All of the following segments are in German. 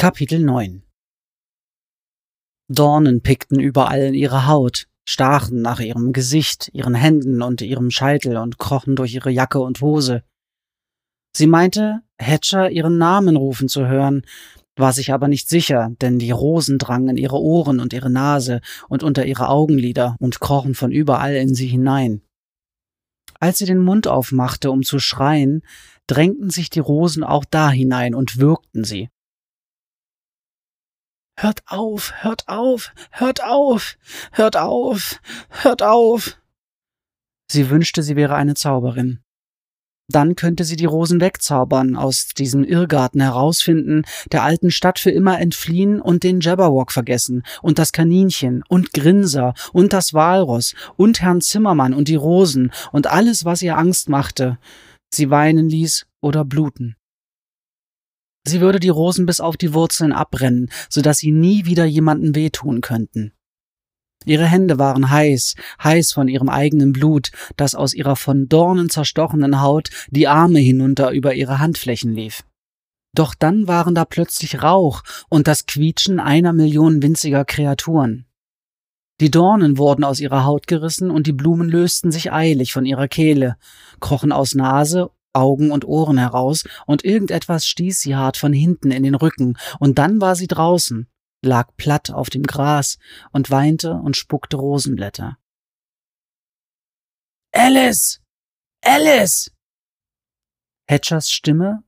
Kapitel 9 Dornen pickten überall in ihre Haut, stachen nach ihrem Gesicht, ihren Händen und ihrem Scheitel und krochen durch ihre Jacke und Hose. Sie meinte, Hatcher ihren Namen rufen zu hören, war sich aber nicht sicher, denn die Rosen drangen in ihre Ohren und ihre Nase und unter ihre Augenlider und krochen von überall in sie hinein. Als sie den Mund aufmachte, um zu schreien, drängten sich die Rosen auch da hinein und würgten sie. Hört auf, hört auf, hört auf, hört auf, hört auf. Sie wünschte, sie wäre eine Zauberin. Dann könnte sie die Rosen wegzaubern, aus diesem Irrgarten herausfinden, der alten Stadt für immer entfliehen und den Jabberwock vergessen und das Kaninchen und Grinser und das Walross und Herrn Zimmermann und die Rosen und alles, was ihr Angst machte, sie weinen ließ oder bluten. Sie würde die Rosen bis auf die Wurzeln abbrennen, so dass sie nie wieder jemanden wehtun könnten. Ihre Hände waren heiß, heiß von ihrem eigenen Blut, das aus ihrer von Dornen zerstochenen Haut die Arme hinunter über ihre Handflächen lief. Doch dann waren da plötzlich Rauch und das Quietschen einer Million winziger Kreaturen. Die Dornen wurden aus ihrer Haut gerissen und die Blumen lösten sich eilig von ihrer Kehle, krochen aus Nase Augen und Ohren heraus, und irgendetwas stieß sie hart von hinten in den Rücken, und dann war sie draußen, lag platt auf dem Gras und weinte und spuckte Rosenblätter. Alice! Alice! Hatchers Stimme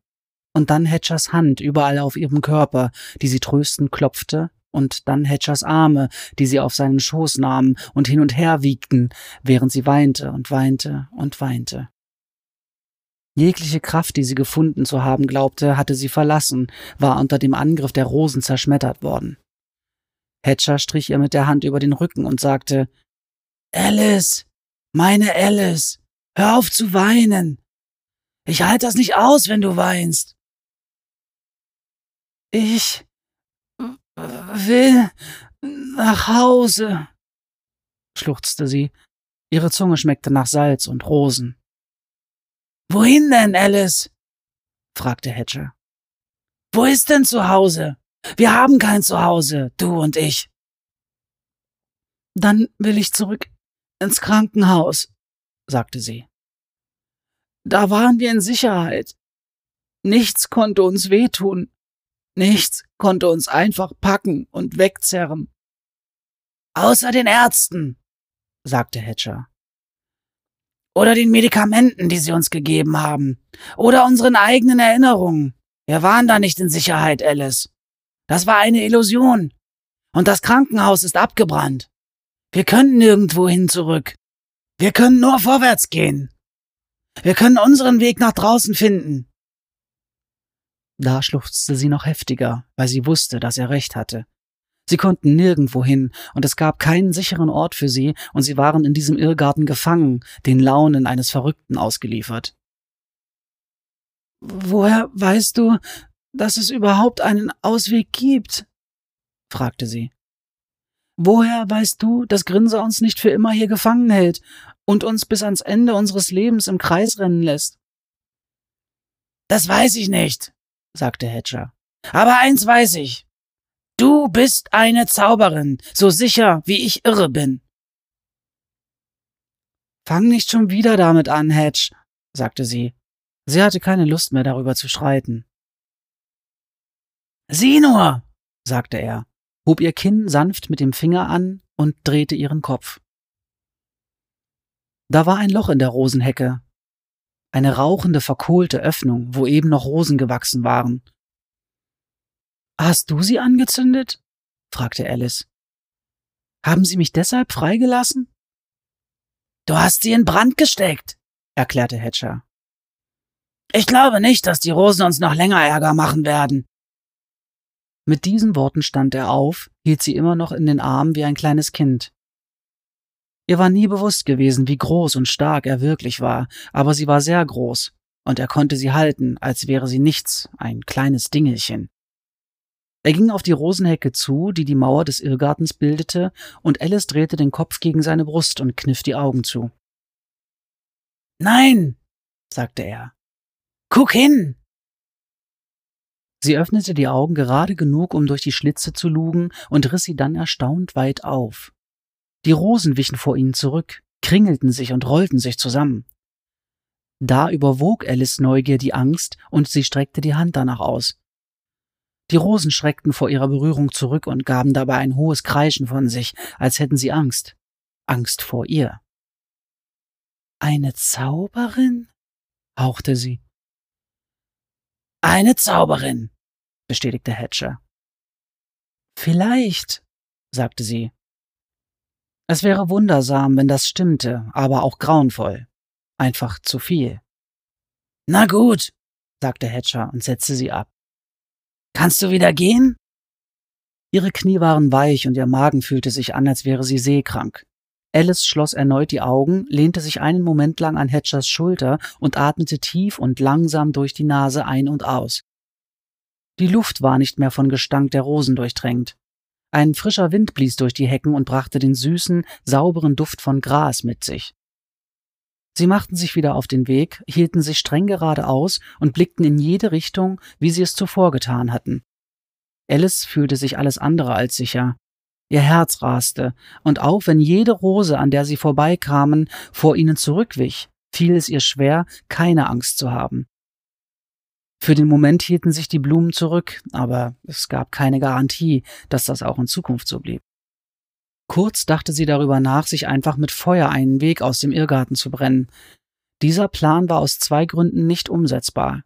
und dann Hatchers Hand überall auf ihrem Körper, die sie tröstend klopfte, und dann Hatchers Arme, die sie auf seinen Schoß nahmen und hin und her wiegten, während sie weinte und weinte und weinte. Jegliche Kraft, die sie gefunden zu haben glaubte, hatte sie verlassen, war unter dem Angriff der Rosen zerschmettert worden. Hatcher strich ihr mit der Hand über den Rücken und sagte Alice, meine Alice, hör auf zu weinen. Ich halte das nicht aus, wenn du weinst. Ich will nach Hause, schluchzte sie. Ihre Zunge schmeckte nach Salz und Rosen. Wohin denn, Alice? fragte Hatcher. Wo ist denn zu Hause? Wir haben kein Zuhause, du und ich. Dann will ich zurück ins Krankenhaus, sagte sie. Da waren wir in Sicherheit. Nichts konnte uns wehtun. Nichts konnte uns einfach packen und wegzerren. Außer den Ärzten, sagte Hatcher. Oder den Medikamenten, die sie uns gegeben haben. Oder unseren eigenen Erinnerungen. Wir waren da nicht in Sicherheit, Alice. Das war eine Illusion. Und das Krankenhaus ist abgebrannt. Wir können nirgendwo hin zurück. Wir können nur vorwärts gehen. Wir können unseren Weg nach draußen finden. Da schluchzte sie noch heftiger, weil sie wusste, dass er recht hatte. Sie konnten nirgendwo hin, und es gab keinen sicheren Ort für sie, und sie waren in diesem Irrgarten gefangen, den Launen eines Verrückten ausgeliefert. Woher weißt du, dass es überhaupt einen Ausweg gibt? fragte sie. Woher weißt du, dass Grinser uns nicht für immer hier gefangen hält und uns bis ans Ende unseres Lebens im Kreis rennen lässt? Das weiß ich nicht, sagte Hatcher. Aber eins weiß ich. Du bist eine Zauberin, so sicher wie ich irre bin. Fang nicht schon wieder damit an, Hedge, sagte sie. Sie hatte keine Lust mehr darüber zu streiten. Sieh nur, sagte er, hob ihr Kinn sanft mit dem Finger an und drehte ihren Kopf. Da war ein Loch in der Rosenhecke, eine rauchende, verkohlte Öffnung, wo eben noch Rosen gewachsen waren. Hast du sie angezündet? fragte Alice. Haben Sie mich deshalb freigelassen? Du hast sie in Brand gesteckt, erklärte Hatcher. Ich glaube nicht, dass die Rosen uns noch länger Ärger machen werden. Mit diesen Worten stand er auf, hielt sie immer noch in den Armen wie ein kleines Kind. Ihr war nie bewusst gewesen, wie groß und stark er wirklich war, aber sie war sehr groß, und er konnte sie halten, als wäre sie nichts, ein kleines Dingelchen. Er ging auf die Rosenhecke zu, die die Mauer des Irrgartens bildete, und Alice drehte den Kopf gegen seine Brust und kniff die Augen zu. Nein, sagte er. Guck hin! Sie öffnete die Augen gerade genug, um durch die Schlitze zu lugen, und riss sie dann erstaunt weit auf. Die Rosen wichen vor ihnen zurück, kringelten sich und rollten sich zusammen. Da überwog Alice Neugier die Angst, und sie streckte die Hand danach aus. Die Rosen schreckten vor ihrer Berührung zurück und gaben dabei ein hohes Kreischen von sich, als hätten sie Angst. Angst vor ihr. Eine Zauberin? hauchte sie. Eine Zauberin, bestätigte Hatcher. Vielleicht, sagte sie. Es wäre wundersam, wenn das stimmte, aber auch grauenvoll. Einfach zu viel. Na gut, sagte Hatcher und setzte sie ab. Kannst du wieder gehen? Ihre Knie waren weich und ihr Magen fühlte sich an, als wäre sie seekrank. Alice schloss erneut die Augen, lehnte sich einen Moment lang an Hatchers Schulter und atmete tief und langsam durch die Nase ein und aus. Die Luft war nicht mehr von Gestank der Rosen durchtränkt. Ein frischer Wind blies durch die Hecken und brachte den süßen, sauberen Duft von Gras mit sich. Sie machten sich wieder auf den Weg, hielten sich streng geradeaus und blickten in jede Richtung, wie sie es zuvor getan hatten. Alice fühlte sich alles andere als sicher. Ihr Herz raste, und auch wenn jede Rose, an der sie vorbeikamen, vor ihnen zurückwich, fiel es ihr schwer, keine Angst zu haben. Für den Moment hielten sich die Blumen zurück, aber es gab keine Garantie, dass das auch in Zukunft so blieb. Kurz dachte sie darüber nach, sich einfach mit Feuer einen Weg aus dem Irrgarten zu brennen. Dieser Plan war aus zwei Gründen nicht umsetzbar.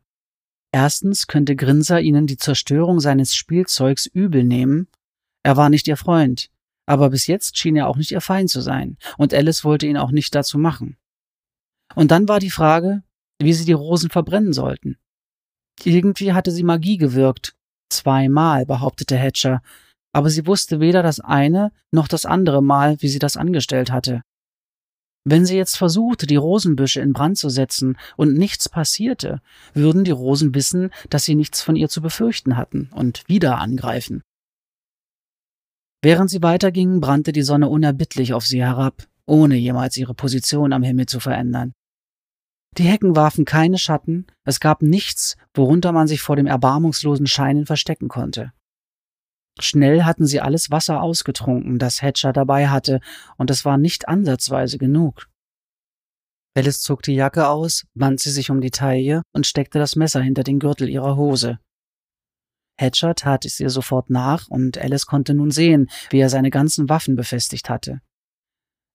Erstens könnte Grinser ihnen die Zerstörung seines Spielzeugs übel nehmen, er war nicht ihr Freund, aber bis jetzt schien er auch nicht ihr Feind zu sein, und Alice wollte ihn auch nicht dazu machen. Und dann war die Frage, wie sie die Rosen verbrennen sollten. Irgendwie hatte sie Magie gewirkt. Zweimal, behauptete Hatcher, aber sie wusste weder das eine noch das andere Mal, wie sie das angestellt hatte. Wenn sie jetzt versuchte, die Rosenbüsche in Brand zu setzen und nichts passierte, würden die Rosen wissen, dass sie nichts von ihr zu befürchten hatten und wieder angreifen. Während sie weitergingen, brannte die Sonne unerbittlich auf sie herab, ohne jemals ihre Position am Himmel zu verändern. Die Hecken warfen keine Schatten, es gab nichts, worunter man sich vor dem erbarmungslosen Scheinen verstecken konnte. Schnell hatten sie alles Wasser ausgetrunken, das Hatcher dabei hatte, und es war nicht ansatzweise genug. Alice zog die Jacke aus, band sie sich um die Taille und steckte das Messer hinter den Gürtel ihrer Hose. Hatcher tat es ihr sofort nach, und Alice konnte nun sehen, wie er seine ganzen Waffen befestigt hatte.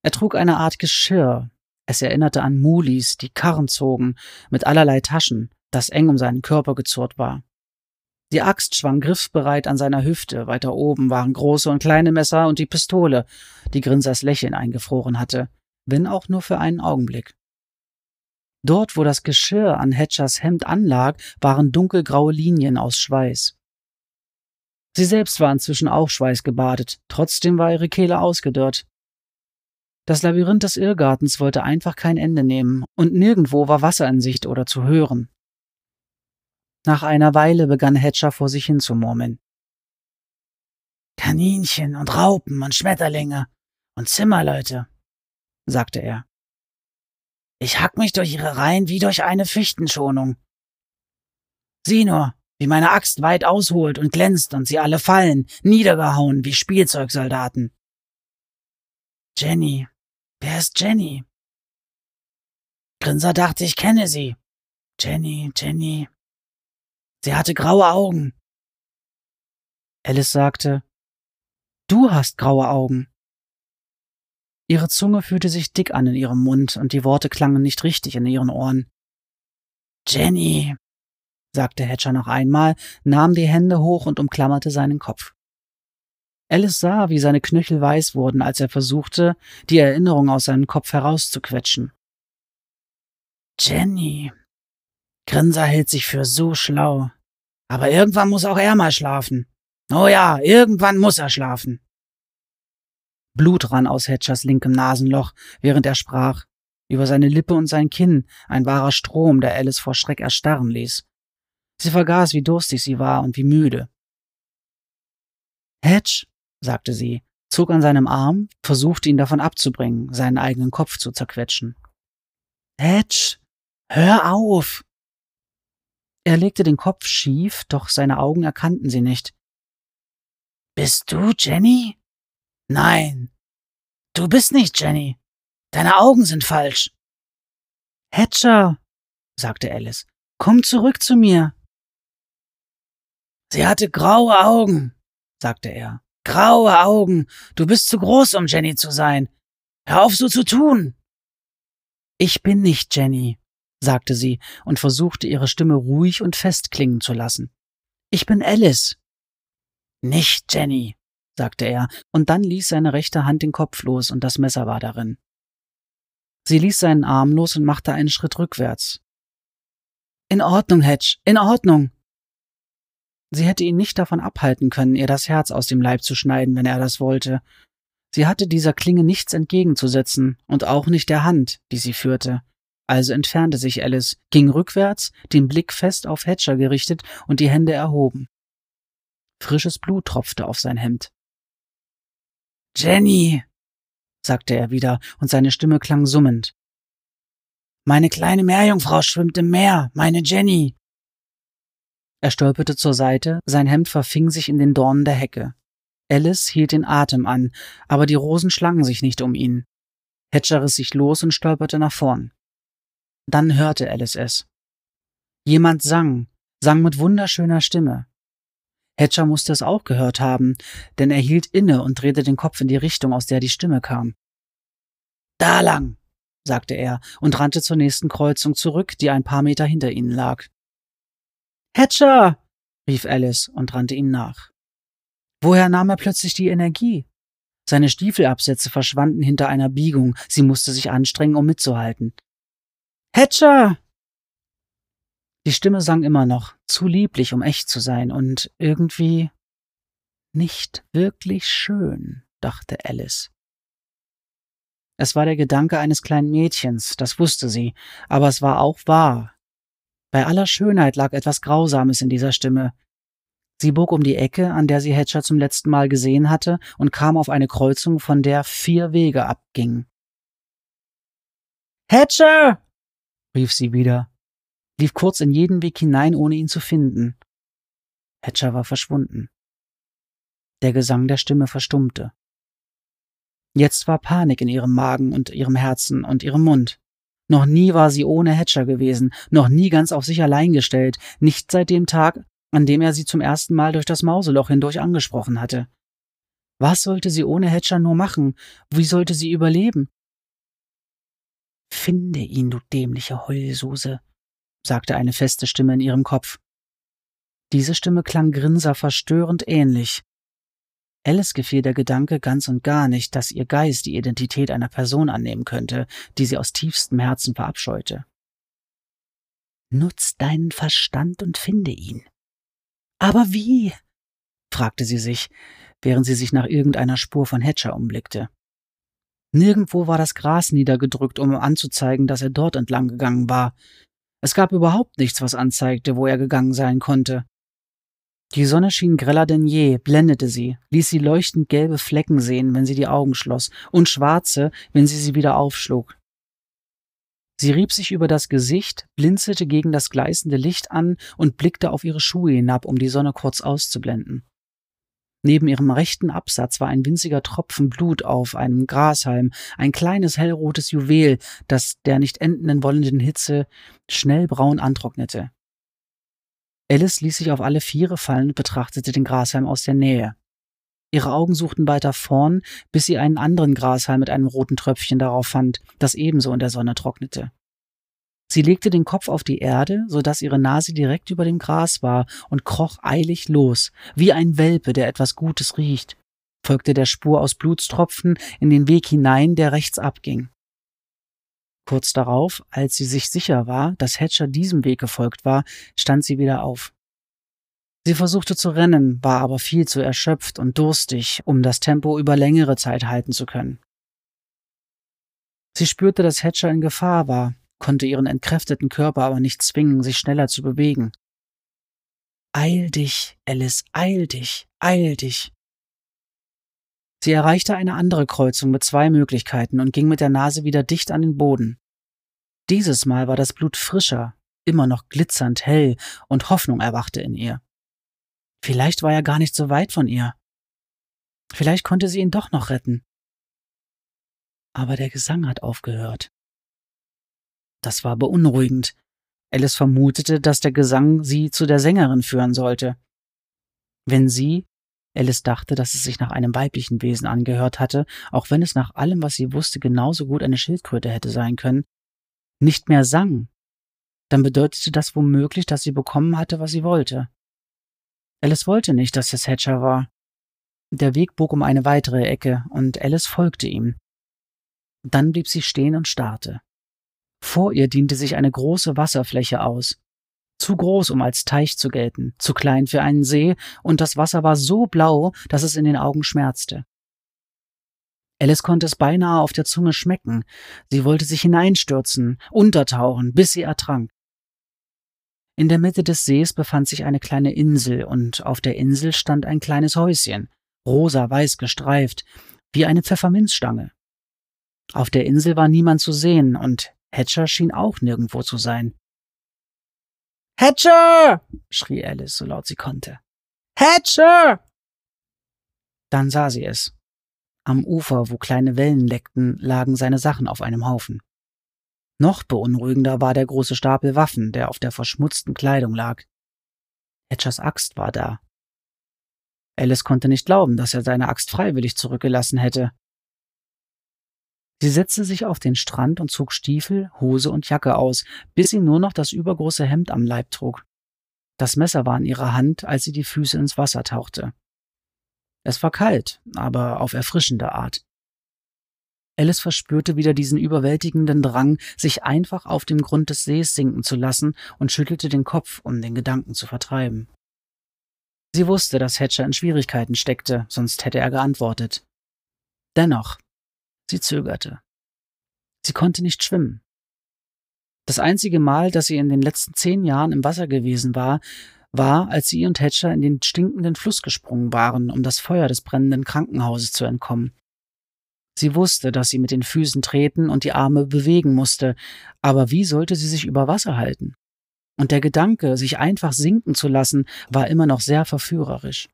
Er trug eine Art Geschirr. Es erinnerte an Mulis, die Karren zogen, mit allerlei Taschen, das eng um seinen Körper gezurrt war. Die Axt schwang griffbereit an seiner Hüfte, weiter oben waren große und kleine Messer und die Pistole, die Grinsers Lächeln eingefroren hatte, wenn auch nur für einen Augenblick. Dort, wo das Geschirr an Hatchers Hemd anlag, waren dunkelgraue Linien aus Schweiß. Sie selbst war inzwischen auch schweißgebadet, trotzdem war ihre Kehle ausgedörrt. Das Labyrinth des Irrgartens wollte einfach kein Ende nehmen, und nirgendwo war Wasser in Sicht oder zu hören. Nach einer Weile begann Hatcher vor sich hin zu murmeln. Kaninchen und Raupen und Schmetterlinge und Zimmerleute, sagte er. Ich hack mich durch ihre Reihen wie durch eine Fichtenschonung. Sieh nur, wie meine Axt weit ausholt und glänzt und sie alle fallen, niedergehauen wie Spielzeugsoldaten. Jenny. Wer ist Jenny? Grinser dachte, ich kenne sie. Jenny, Jenny. Sie hatte graue Augen. Alice sagte, Du hast graue Augen. Ihre Zunge fühlte sich dick an in ihrem Mund und die Worte klangen nicht richtig in ihren Ohren. Jenny, sagte Hatcher noch einmal, nahm die Hände hoch und umklammerte seinen Kopf. Alice sah, wie seine Knöchel weiß wurden, als er versuchte, die Erinnerung aus seinem Kopf herauszuquetschen. Jenny. Grinser hält sich für so schlau. Aber irgendwann muss auch er mal schlafen. Oh ja, irgendwann muss er schlafen. Blut rann aus Hatchers linkem Nasenloch, während er sprach. Über seine Lippe und sein Kinn ein wahrer Strom, der Alice vor Schreck erstarren ließ. Sie vergaß, wie durstig sie war und wie müde. Hedge, sagte sie, zog an seinem Arm, versuchte ihn davon abzubringen, seinen eigenen Kopf zu zerquetschen. Hedge, hör auf! Er legte den Kopf schief, doch seine Augen erkannten sie nicht. Bist du Jenny? Nein. Du bist nicht Jenny. Deine Augen sind falsch. Hatcher, sagte Alice, komm zurück zu mir. Sie hatte graue Augen, sagte er. Graue Augen. Du bist zu groß, um Jenny zu sein. Hör auf so zu tun. Ich bin nicht Jenny, sagte sie und versuchte ihre Stimme ruhig und fest klingen zu lassen. Ich bin Alice. Nicht Jenny, sagte er, und dann ließ seine rechte Hand den Kopf los und das Messer war darin. Sie ließ seinen Arm los und machte einen Schritt rückwärts. In Ordnung, Hedge, in Ordnung. Sie hätte ihn nicht davon abhalten können, ihr das Herz aus dem Leib zu schneiden, wenn er das wollte. Sie hatte dieser Klinge nichts entgegenzusetzen und auch nicht der Hand, die sie führte. Also entfernte sich Alice, ging rückwärts, den Blick fest auf Hatcher gerichtet und die Hände erhoben. Frisches Blut tropfte auf sein Hemd. Jenny, sagte er wieder, und seine Stimme klang summend. Meine kleine Meerjungfrau schwimmt im Meer, meine Jenny. Er stolperte zur Seite, sein Hemd verfing sich in den Dornen der Hecke. Alice hielt den Atem an, aber die Rosen schlangen sich nicht um ihn. Hatcher riss sich los und stolperte nach vorn. Dann hörte Alice es. Jemand sang, sang mit wunderschöner Stimme. Hatcher musste es auch gehört haben, denn er hielt inne und drehte den Kopf in die Richtung, aus der die Stimme kam. Da lang, sagte er und rannte zur nächsten Kreuzung zurück, die ein paar Meter hinter ihnen lag. Hatcher! rief Alice und rannte ihm nach. Woher nahm er plötzlich die Energie? Seine Stiefelabsätze verschwanden hinter einer Biegung, sie musste sich anstrengen, um mitzuhalten. Hatcher! Die Stimme sang immer noch, zu lieblich, um echt zu sein, und irgendwie nicht wirklich schön, dachte Alice. Es war der Gedanke eines kleinen Mädchens, das wusste sie, aber es war auch wahr. Bei aller Schönheit lag etwas Grausames in dieser Stimme. Sie bog um die Ecke, an der sie Hatcher zum letzten Mal gesehen hatte, und kam auf eine Kreuzung, von der vier Wege abgingen. Hatcher! Rief sie wieder, lief kurz in jeden Weg hinein, ohne ihn zu finden. Hatcher war verschwunden. Der Gesang der Stimme verstummte. Jetzt war Panik in ihrem Magen und ihrem Herzen und ihrem Mund. Noch nie war sie ohne Hatcher gewesen, noch nie ganz auf sich allein gestellt, nicht seit dem Tag, an dem er sie zum ersten Mal durch das Mauseloch hindurch angesprochen hatte. Was sollte sie ohne Hatcher nur machen? Wie sollte sie überleben? Finde ihn, du dämliche Heulsuse, sagte eine feste Stimme in ihrem Kopf. Diese Stimme klang Grinser verstörend ähnlich. Alice gefiel der Gedanke ganz und gar nicht, dass ihr Geist die Identität einer Person annehmen könnte, die sie aus tiefstem Herzen verabscheute. Nutz deinen Verstand und finde ihn. Aber wie? fragte sie sich, während sie sich nach irgendeiner Spur von Hatcher umblickte. Nirgendwo war das Gras niedergedrückt, um anzuzeigen, dass er dort entlang gegangen war. Es gab überhaupt nichts, was anzeigte, wo er gegangen sein konnte. Die Sonne schien greller denn je, blendete sie, ließ sie leuchtend gelbe Flecken sehen, wenn sie die Augen schloss, und schwarze, wenn sie sie wieder aufschlug. Sie rieb sich über das Gesicht, blinzelte gegen das gleißende Licht an und blickte auf ihre Schuhe hinab, um die Sonne kurz auszublenden. Neben ihrem rechten Absatz war ein winziger Tropfen Blut auf einem Grashalm, ein kleines hellrotes Juwel, das der nicht enden wollenden Hitze schnell braun antrocknete. Alice ließ sich auf alle Viere fallen und betrachtete den Grashalm aus der Nähe. Ihre Augen suchten weiter vorn, bis sie einen anderen Grashalm mit einem roten Tröpfchen darauf fand, das ebenso in der Sonne trocknete. Sie legte den Kopf auf die Erde, so dass ihre Nase direkt über dem Gras war und kroch eilig los, wie ein Welpe, der etwas Gutes riecht, folgte der Spur aus Blutstropfen in den Weg hinein, der rechts abging. Kurz darauf, als sie sich sicher war, dass Hatcher diesem Weg gefolgt war, stand sie wieder auf. Sie versuchte zu rennen, war aber viel zu erschöpft und durstig, um das Tempo über längere Zeit halten zu können. Sie spürte, dass Hatcher in Gefahr war, konnte ihren entkräfteten Körper aber nicht zwingen, sich schneller zu bewegen. Eil dich, Alice, eil dich, eil dich. Sie erreichte eine andere Kreuzung mit zwei Möglichkeiten und ging mit der Nase wieder dicht an den Boden. Dieses Mal war das Blut frischer, immer noch glitzernd hell, und Hoffnung erwachte in ihr. Vielleicht war er gar nicht so weit von ihr. Vielleicht konnte sie ihn doch noch retten. Aber der Gesang hat aufgehört. Das war beunruhigend. Alice vermutete, dass der Gesang sie zu der Sängerin führen sollte. Wenn sie, Alice dachte, dass es sich nach einem weiblichen Wesen angehört hatte, auch wenn es nach allem, was sie wusste, genauso gut eine Schildkröte hätte sein können, nicht mehr sang, dann bedeutete das womöglich, dass sie bekommen hatte, was sie wollte. Alice wollte nicht, dass es Hatcher war. Der Weg bog um eine weitere Ecke, und Alice folgte ihm. Dann blieb sie stehen und starrte. Vor ihr diente sich eine große Wasserfläche aus. Zu groß, um als Teich zu gelten, zu klein für einen See, und das Wasser war so blau, dass es in den Augen schmerzte. Alice konnte es beinahe auf der Zunge schmecken. Sie wollte sich hineinstürzen, untertauchen, bis sie ertrank. In der Mitte des Sees befand sich eine kleine Insel, und auf der Insel stand ein kleines Häuschen, rosa-weiß gestreift, wie eine Pfefferminzstange. Auf der Insel war niemand zu sehen, und Hatcher schien auch nirgendwo zu sein. Hatcher! schrie Alice, so laut sie konnte. Hatcher! Dann sah sie es. Am Ufer, wo kleine Wellen leckten, lagen seine Sachen auf einem Haufen. Noch beunruhigender war der große Stapel Waffen, der auf der verschmutzten Kleidung lag. Hatchers Axt war da. Alice konnte nicht glauben, dass er seine Axt freiwillig zurückgelassen hätte. Sie setzte sich auf den Strand und zog Stiefel, Hose und Jacke aus, bis sie nur noch das übergroße Hemd am Leib trug. Das Messer war in ihrer Hand, als sie die Füße ins Wasser tauchte. Es war kalt, aber auf erfrischende Art. Alice verspürte wieder diesen überwältigenden Drang, sich einfach auf dem Grund des Sees sinken zu lassen und schüttelte den Kopf, um den Gedanken zu vertreiben. Sie wusste, dass Hatcher in Schwierigkeiten steckte, sonst hätte er geantwortet. Dennoch, Sie zögerte. Sie konnte nicht schwimmen. Das einzige Mal, dass sie in den letzten zehn Jahren im Wasser gewesen war, war, als sie und Hatcher in den stinkenden Fluss gesprungen waren, um das Feuer des brennenden Krankenhauses zu entkommen. Sie wusste, dass sie mit den Füßen treten und die Arme bewegen musste, aber wie sollte sie sich über Wasser halten? Und der Gedanke, sich einfach sinken zu lassen, war immer noch sehr verführerisch.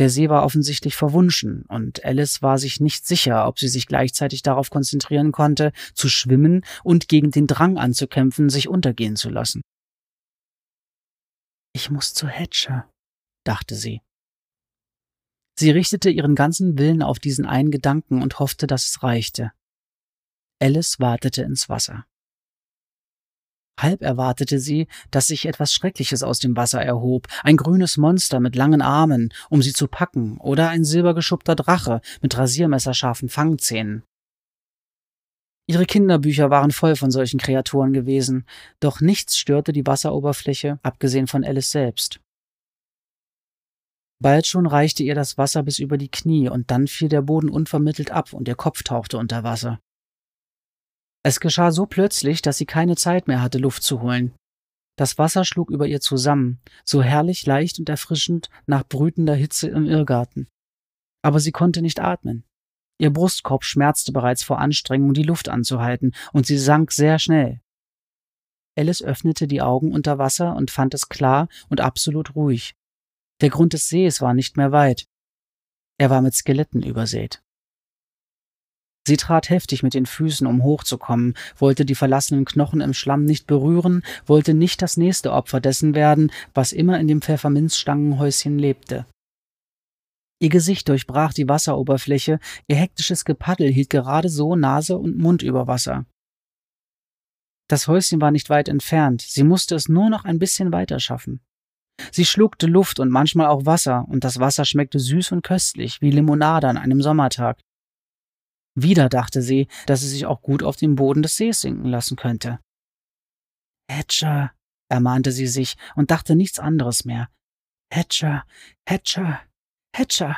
Der See war offensichtlich verwunschen, und Alice war sich nicht sicher, ob sie sich gleichzeitig darauf konzentrieren konnte, zu schwimmen und gegen den Drang anzukämpfen, sich untergehen zu lassen. Ich muss zu Hatcher, dachte sie. Sie richtete ihren ganzen Willen auf diesen einen Gedanken und hoffte, dass es reichte. Alice wartete ins Wasser. Halb erwartete sie, dass sich etwas Schreckliches aus dem Wasser erhob, ein grünes Monster mit langen Armen, um sie zu packen, oder ein silbergeschuppter Drache mit rasiermesserscharfen Fangzähnen. Ihre Kinderbücher waren voll von solchen Kreaturen gewesen, doch nichts störte die Wasseroberfläche, abgesehen von Alice selbst. Bald schon reichte ihr das Wasser bis über die Knie, und dann fiel der Boden unvermittelt ab und ihr Kopf tauchte unter Wasser. Es geschah so plötzlich, dass sie keine Zeit mehr hatte, Luft zu holen. Das Wasser schlug über ihr zusammen, so herrlich leicht und erfrischend nach brütender Hitze im Irrgarten. Aber sie konnte nicht atmen. Ihr Brustkorb schmerzte bereits vor Anstrengung, die Luft anzuhalten, und sie sank sehr schnell. Alice öffnete die Augen unter Wasser und fand es klar und absolut ruhig. Der Grund des Sees war nicht mehr weit. Er war mit Skeletten übersät. Sie trat heftig mit den Füßen, um hochzukommen, wollte die verlassenen Knochen im Schlamm nicht berühren, wollte nicht das nächste Opfer dessen werden, was immer in dem Pfefferminzstangenhäuschen lebte. Ihr Gesicht durchbrach die Wasseroberfläche, ihr hektisches Gepaddel hielt gerade so Nase und Mund über Wasser. Das Häuschen war nicht weit entfernt, sie musste es nur noch ein bisschen weiter schaffen. Sie schluckte Luft und manchmal auch Wasser, und das Wasser schmeckte süß und köstlich, wie Limonade an einem Sommertag. Wieder dachte sie, dass sie sich auch gut auf den Boden des Sees sinken lassen könnte. Hatcher, ermahnte sie sich und dachte nichts anderes mehr. Hatcher, Hatcher, Hatcher.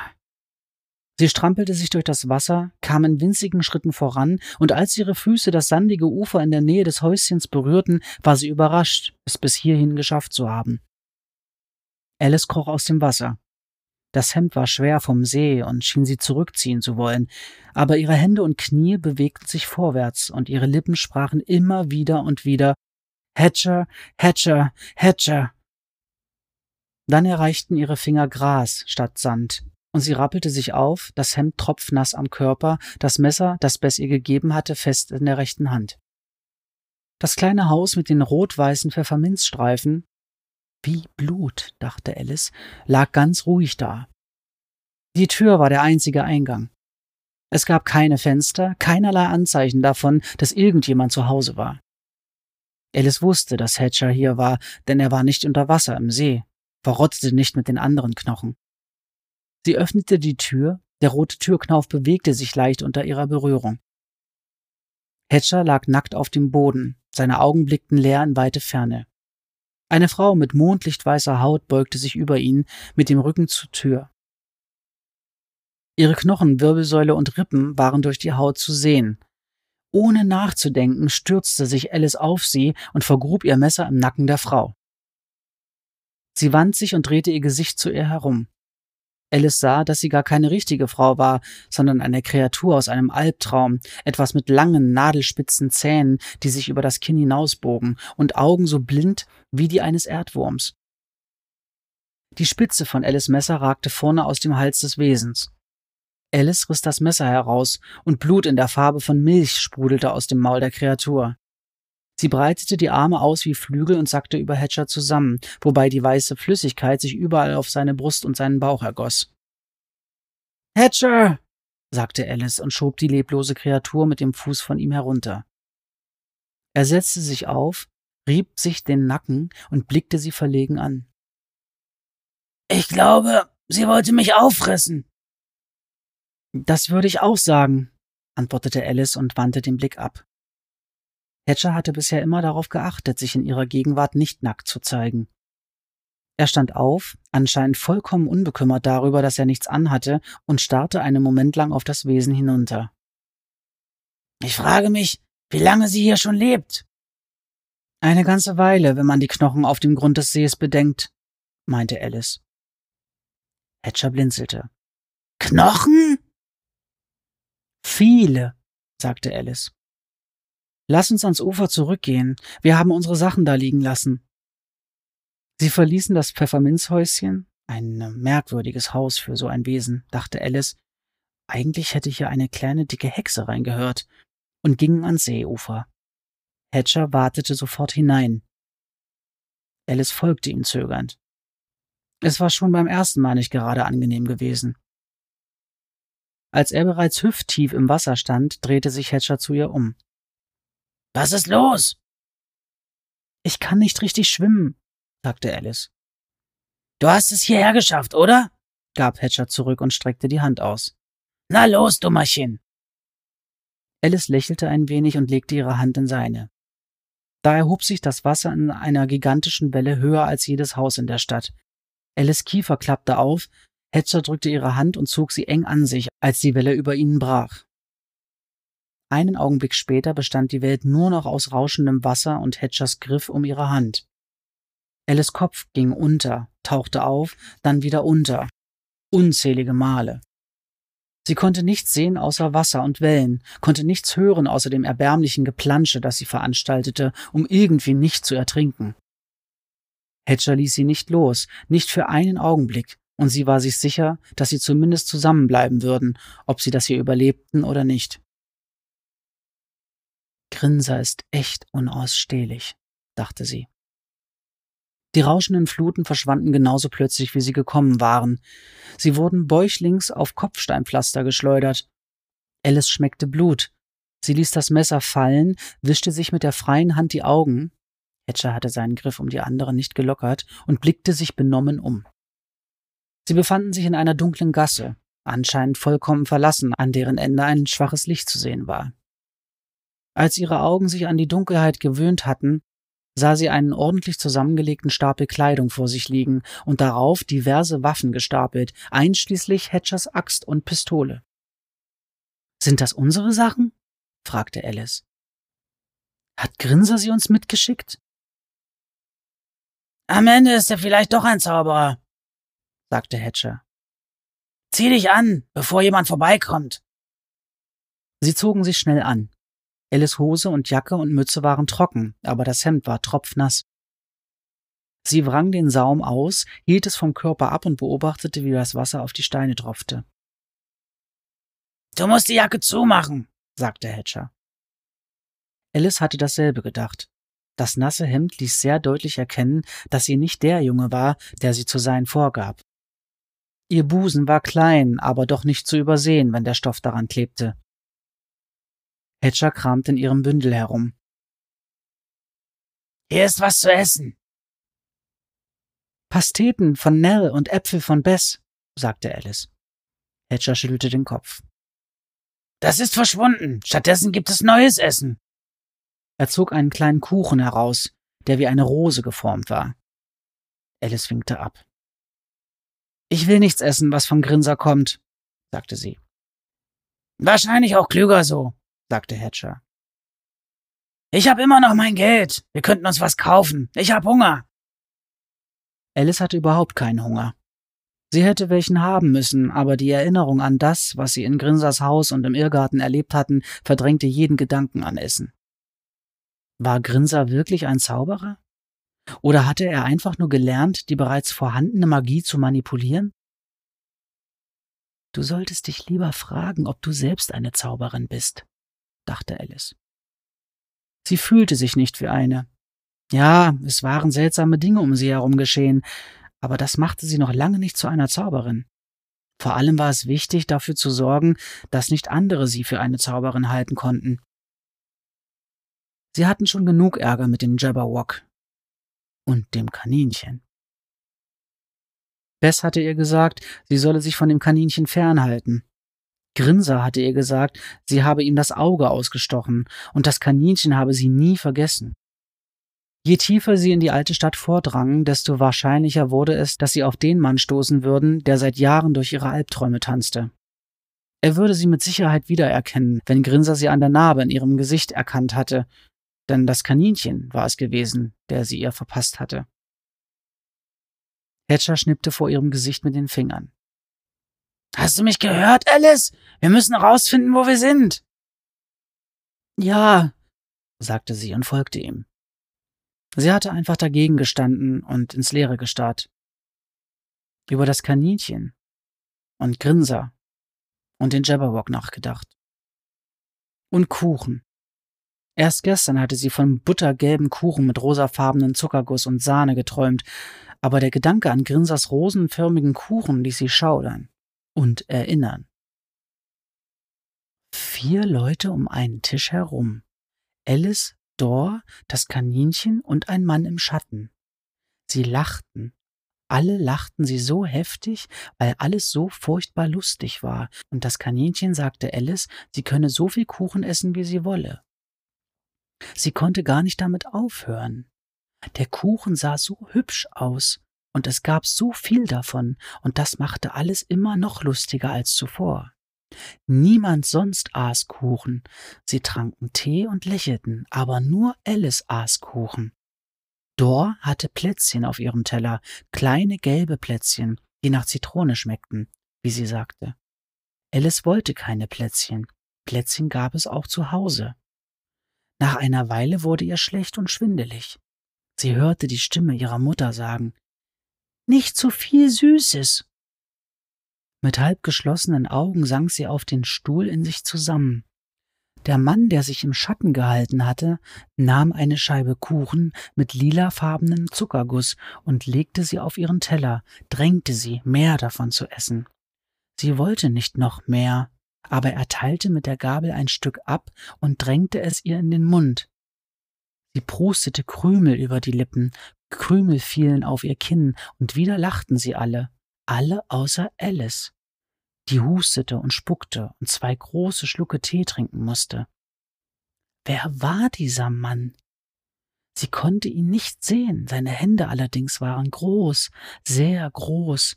Sie strampelte sich durch das Wasser, kam in winzigen Schritten voran, und als ihre Füße das sandige Ufer in der Nähe des Häuschens berührten, war sie überrascht, es bis hierhin geschafft zu haben. Alice kroch aus dem Wasser. Das Hemd war schwer vom See und schien sie zurückziehen zu wollen, aber ihre Hände und Knie bewegten sich vorwärts und ihre Lippen sprachen immer wieder und wieder Hatcher, Hatcher, Hatcher. Dann erreichten ihre Finger Gras statt Sand, und sie rappelte sich auf, das Hemd tropfnass am Körper, das Messer, das Bess ihr gegeben hatte, fest in der rechten Hand. Das kleine Haus mit den rot-weißen Pfefferminzstreifen, wie Blut, dachte Alice, lag ganz ruhig da. Die Tür war der einzige Eingang. Es gab keine Fenster, keinerlei Anzeichen davon, dass irgendjemand zu Hause war. Alice wusste, dass Hatcher hier war, denn er war nicht unter Wasser im See, verrottete nicht mit den anderen Knochen. Sie öffnete die Tür, der rote Türknauf bewegte sich leicht unter ihrer Berührung. Hatcher lag nackt auf dem Boden, seine Augen blickten leer in weite Ferne. Eine Frau mit mondlichtweißer Haut beugte sich über ihn, mit dem Rücken zur Tür. Ihre Knochen, Wirbelsäule und Rippen waren durch die Haut zu sehen. Ohne nachzudenken stürzte sich Alice auf sie und vergrub ihr Messer im Nacken der Frau. Sie wand sich und drehte ihr Gesicht zu ihr herum. Alice sah, dass sie gar keine richtige Frau war, sondern eine Kreatur aus einem Albtraum, etwas mit langen, nadelspitzen Zähnen, die sich über das Kinn hinausbogen, und Augen so blind wie die eines Erdwurms. Die Spitze von Alice Messer ragte vorne aus dem Hals des Wesens. Alice riss das Messer heraus, und Blut in der Farbe von Milch sprudelte aus dem Maul der Kreatur. Sie breitete die Arme aus wie Flügel und sackte über Hatcher zusammen, wobei die weiße Flüssigkeit sich überall auf seine Brust und seinen Bauch ergoss. Hatcher! sagte Alice und schob die leblose Kreatur mit dem Fuß von ihm herunter. Er setzte sich auf, rieb sich den Nacken und blickte sie verlegen an. Ich glaube, sie wollte mich auffressen. Das würde ich auch sagen, antwortete Alice und wandte den Blick ab. Hatcher hatte bisher immer darauf geachtet, sich in ihrer Gegenwart nicht nackt zu zeigen. Er stand auf, anscheinend vollkommen unbekümmert darüber, dass er nichts anhatte, und starrte einen Moment lang auf das Wesen hinunter. Ich frage mich, wie lange sie hier schon lebt. Eine ganze Weile, wenn man die Knochen auf dem Grund des Sees bedenkt, meinte Alice. Hatcher blinzelte. Knochen? Viele, sagte Alice. Lass uns ans Ufer zurückgehen. Wir haben unsere Sachen da liegen lassen. Sie verließen das Pfefferminzhäuschen, ein merkwürdiges Haus für so ein Wesen, dachte Alice. Eigentlich hätte hier eine kleine dicke Hexe reingehört, und gingen ans Seeufer. Hatcher wartete sofort hinein. Alice folgte ihm zögernd. Es war schon beim ersten Mal nicht gerade angenehm gewesen. Als er bereits hüfttief im Wasser stand, drehte sich Hatcher zu ihr um. Was ist los? Ich kann nicht richtig schwimmen, sagte Alice. Du hast es hierher geschafft, oder? gab Hatcher zurück und streckte die Hand aus. Na los, Dummerchen. Alice lächelte ein wenig und legte ihre Hand in seine. Da erhob sich das Wasser in einer gigantischen Welle höher als jedes Haus in der Stadt. Alice Kiefer klappte auf, Hatcher drückte ihre Hand und zog sie eng an sich, als die Welle über ihnen brach. Einen Augenblick später bestand die Welt nur noch aus rauschendem Wasser und Hatchers Griff um ihre Hand. Alice Kopf ging unter, tauchte auf, dann wieder unter. Unzählige Male. Sie konnte nichts sehen außer Wasser und Wellen, konnte nichts hören außer dem erbärmlichen Geplansche, das sie veranstaltete, um irgendwie nicht zu ertrinken. Hatcher ließ sie nicht los, nicht für einen Augenblick, und sie war sich sicher, dass sie zumindest zusammenbleiben würden, ob sie das hier überlebten oder nicht. Grinser ist echt unausstehlich, dachte sie. Die rauschenden Fluten verschwanden genauso plötzlich, wie sie gekommen waren. Sie wurden bäuchlings auf Kopfsteinpflaster geschleudert. Alice schmeckte Blut. Sie ließ das Messer fallen, wischte sich mit der freien Hand die Augen. Hatcher hatte seinen Griff um die andere nicht gelockert und blickte sich benommen um. Sie befanden sich in einer dunklen Gasse, anscheinend vollkommen verlassen, an deren Ende ein schwaches Licht zu sehen war. Als ihre Augen sich an die Dunkelheit gewöhnt hatten, sah sie einen ordentlich zusammengelegten Stapel Kleidung vor sich liegen und darauf diverse Waffen gestapelt, einschließlich Hatchers Axt und Pistole. Sind das unsere Sachen? fragte Alice. Hat Grinser sie uns mitgeschickt? Am Ende ist er vielleicht doch ein Zauberer, sagte Hatcher. Zieh dich an, bevor jemand vorbeikommt. Sie zogen sich schnell an. Alice Hose und Jacke und Mütze waren trocken, aber das Hemd war tropfnass. Sie wrang den Saum aus, hielt es vom Körper ab und beobachtete, wie das Wasser auf die Steine tropfte. Du musst die Jacke zumachen, sagte Hatcher. Alice hatte dasselbe gedacht. Das nasse Hemd ließ sehr deutlich erkennen, dass sie nicht der Junge war, der sie zu sein vorgab. Ihr Busen war klein, aber doch nicht zu übersehen, wenn der Stoff daran klebte. Hatcher kramte in ihrem Bündel herum. Hier ist was zu essen. Pasteten von Nell und Äpfel von Bess, sagte Alice. Hatcher schüttelte den Kopf. Das ist verschwunden. Stattdessen gibt es neues Essen. Er zog einen kleinen Kuchen heraus, der wie eine Rose geformt war. Alice winkte ab. Ich will nichts essen, was vom Grinser kommt, sagte sie. Wahrscheinlich auch klüger so, sagte Hatcher. Ich hab immer noch mein Geld. Wir könnten uns was kaufen. Ich hab Hunger. Alice hatte überhaupt keinen Hunger. Sie hätte welchen haben müssen, aber die Erinnerung an das, was sie in Grinsers Haus und im Irrgarten erlebt hatten, verdrängte jeden Gedanken an Essen. War Grinser wirklich ein Zauberer? Oder hatte er einfach nur gelernt, die bereits vorhandene Magie zu manipulieren? Du solltest dich lieber fragen, ob du selbst eine Zauberin bist, dachte Alice. Sie fühlte sich nicht wie eine. Ja, es waren seltsame Dinge um sie herum geschehen, aber das machte sie noch lange nicht zu einer Zauberin. Vor allem war es wichtig, dafür zu sorgen, dass nicht andere sie für eine Zauberin halten konnten. Sie hatten schon genug Ärger mit dem Jabberwock und dem Kaninchen. Bess hatte ihr gesagt, sie solle sich von dem Kaninchen fernhalten. Grinser hatte ihr gesagt, sie habe ihm das Auge ausgestochen, und das Kaninchen habe sie nie vergessen. Je tiefer sie in die alte Stadt vordrangen, desto wahrscheinlicher wurde es, dass sie auf den Mann stoßen würden, der seit Jahren durch ihre Albträume tanzte. Er würde sie mit Sicherheit wiedererkennen, wenn Grinser sie an der Narbe in ihrem Gesicht erkannt hatte, denn das Kaninchen war es gewesen, der sie ihr verpasst hatte. Hatcher schnippte vor ihrem Gesicht mit den Fingern. Hast du mich gehört, Alice? Wir müssen herausfinden, wo wir sind. Ja, sagte sie und folgte ihm. Sie hatte einfach dagegen gestanden und ins Leere gestarrt. Über das Kaninchen und Grinser und den Jabberwock nachgedacht. Und Kuchen. Erst gestern hatte sie von buttergelben Kuchen mit rosafarbenen Zuckerguss und Sahne geträumt, aber der Gedanke an Grinsers rosenförmigen Kuchen ließ sie schaudern und erinnern. Vier Leute um einen Tisch herum. Alice, Dor, das Kaninchen und ein Mann im Schatten. Sie lachten. Alle lachten sie so heftig, weil alles so furchtbar lustig war, und das Kaninchen sagte Alice, sie könne so viel Kuchen essen, wie sie wolle. Sie konnte gar nicht damit aufhören. Der Kuchen sah so hübsch aus, und es gab so viel davon, und das machte alles immer noch lustiger als zuvor. Niemand sonst aß Kuchen. Sie tranken Tee und lächelten, aber nur Alice aß Kuchen. Dor hatte Plätzchen auf ihrem Teller, kleine gelbe Plätzchen, die nach Zitrone schmeckten, wie sie sagte. Alice wollte keine Plätzchen. Plätzchen gab es auch zu Hause. Nach einer Weile wurde ihr schlecht und schwindelig. Sie hörte die Stimme ihrer Mutter sagen Nicht zu viel Süßes. Mit halb geschlossenen Augen sank sie auf den Stuhl in sich zusammen. Der Mann, der sich im Schatten gehalten hatte, nahm eine Scheibe Kuchen mit lilafarbenem Zuckerguss und legte sie auf ihren Teller, drängte sie, mehr davon zu essen. Sie wollte nicht noch mehr, aber er teilte mit der Gabel ein Stück ab und drängte es ihr in den Mund. Sie prustete Krümel über die Lippen, Krümel fielen auf ihr Kinn, und wieder lachten sie alle, alle außer Alice, die hustete und spuckte und zwei große Schlucke Tee trinken musste. Wer war dieser Mann? Sie konnte ihn nicht sehen, seine Hände allerdings waren groß, sehr groß,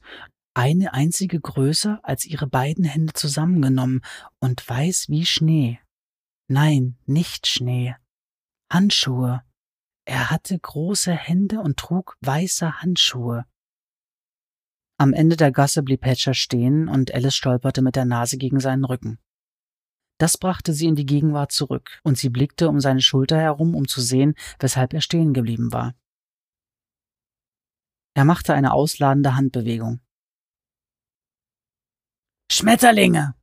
eine einzige größer als ihre beiden Hände zusammengenommen und weiß wie Schnee. Nein, nicht Schnee. Handschuhe. Er hatte große Hände und trug weiße Handschuhe. Am Ende der Gasse blieb Hatcher stehen und Alice stolperte mit der Nase gegen seinen Rücken. Das brachte sie in die Gegenwart zurück, und sie blickte um seine Schulter herum, um zu sehen, weshalb er stehen geblieben war. Er machte eine ausladende Handbewegung. Schmetterlinge,